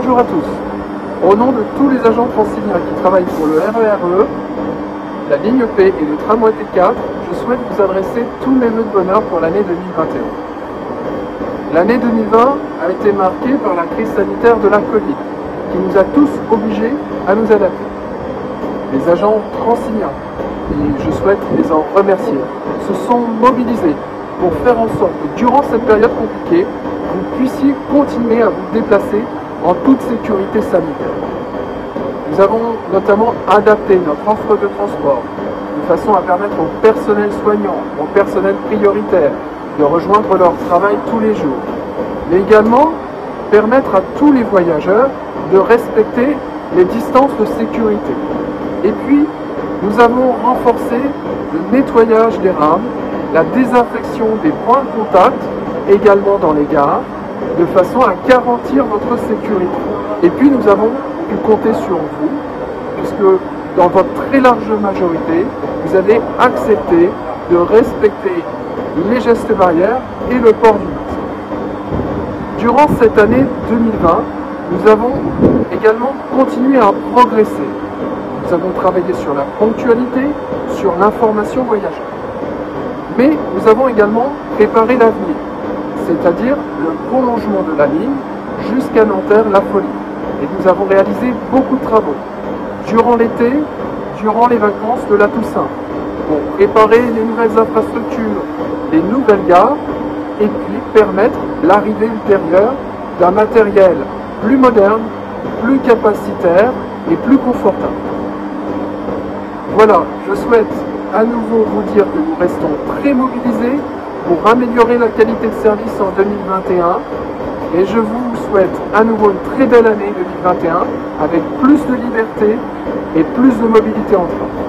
Au nom de tous les agents franciliens qui travaillent pour le RERE, la ligne P et le tramway T4, je souhaite vous adresser tous mes vœux de bonheur pour l'année 2021. L'année 2020 a été marquée par la crise sanitaire de la Covid, qui nous a tous obligés à nous adapter. Les agents franciliens, et je souhaite les en remercier, se sont mobilisés pour faire en sorte que durant cette période compliquée, vous puissiez continuer à vous déplacer en toute sécurité sanitaire. Nous avons notamment adapté notre offre de transport de façon à permettre au personnel soignant, au personnel prioritaire, de rejoindre leur travail tous les jours, mais également permettre à tous les voyageurs de respecter les distances de sécurité. Et puis, nous avons renforcé le nettoyage des rames, la désinfection des points de contact, également dans les gares, de façon à garantir notre sécurité. Et puis, nous avons pu compter sur vous, puisque dans votre très large majorité, vous avez accepté de respecter les gestes barrières et le port du masque. Durant cette année 2020, nous avons également continué à progresser. Nous avons travaillé sur la ponctualité, sur l'information voyageur. Mais nous avons également préparé l'avenir, c'est-à-dire le prolongement de la ligne jusqu'à Nanterre-La Folie. Et nous avons réalisé beaucoup de travaux durant l'été, durant les vacances de la Toussaint, pour préparer les nouvelles infrastructures, les nouvelles gares, et puis permettre l'arrivée ultérieure d'un matériel plus moderne, plus capacitaire et plus confortable. Voilà, je souhaite à nouveau vous dire que nous restons très mobilisés pour améliorer la qualité de service en 2021 et je vous souhaite à nouveau une très belle année 2021 avec plus de liberté et plus de mobilité en train.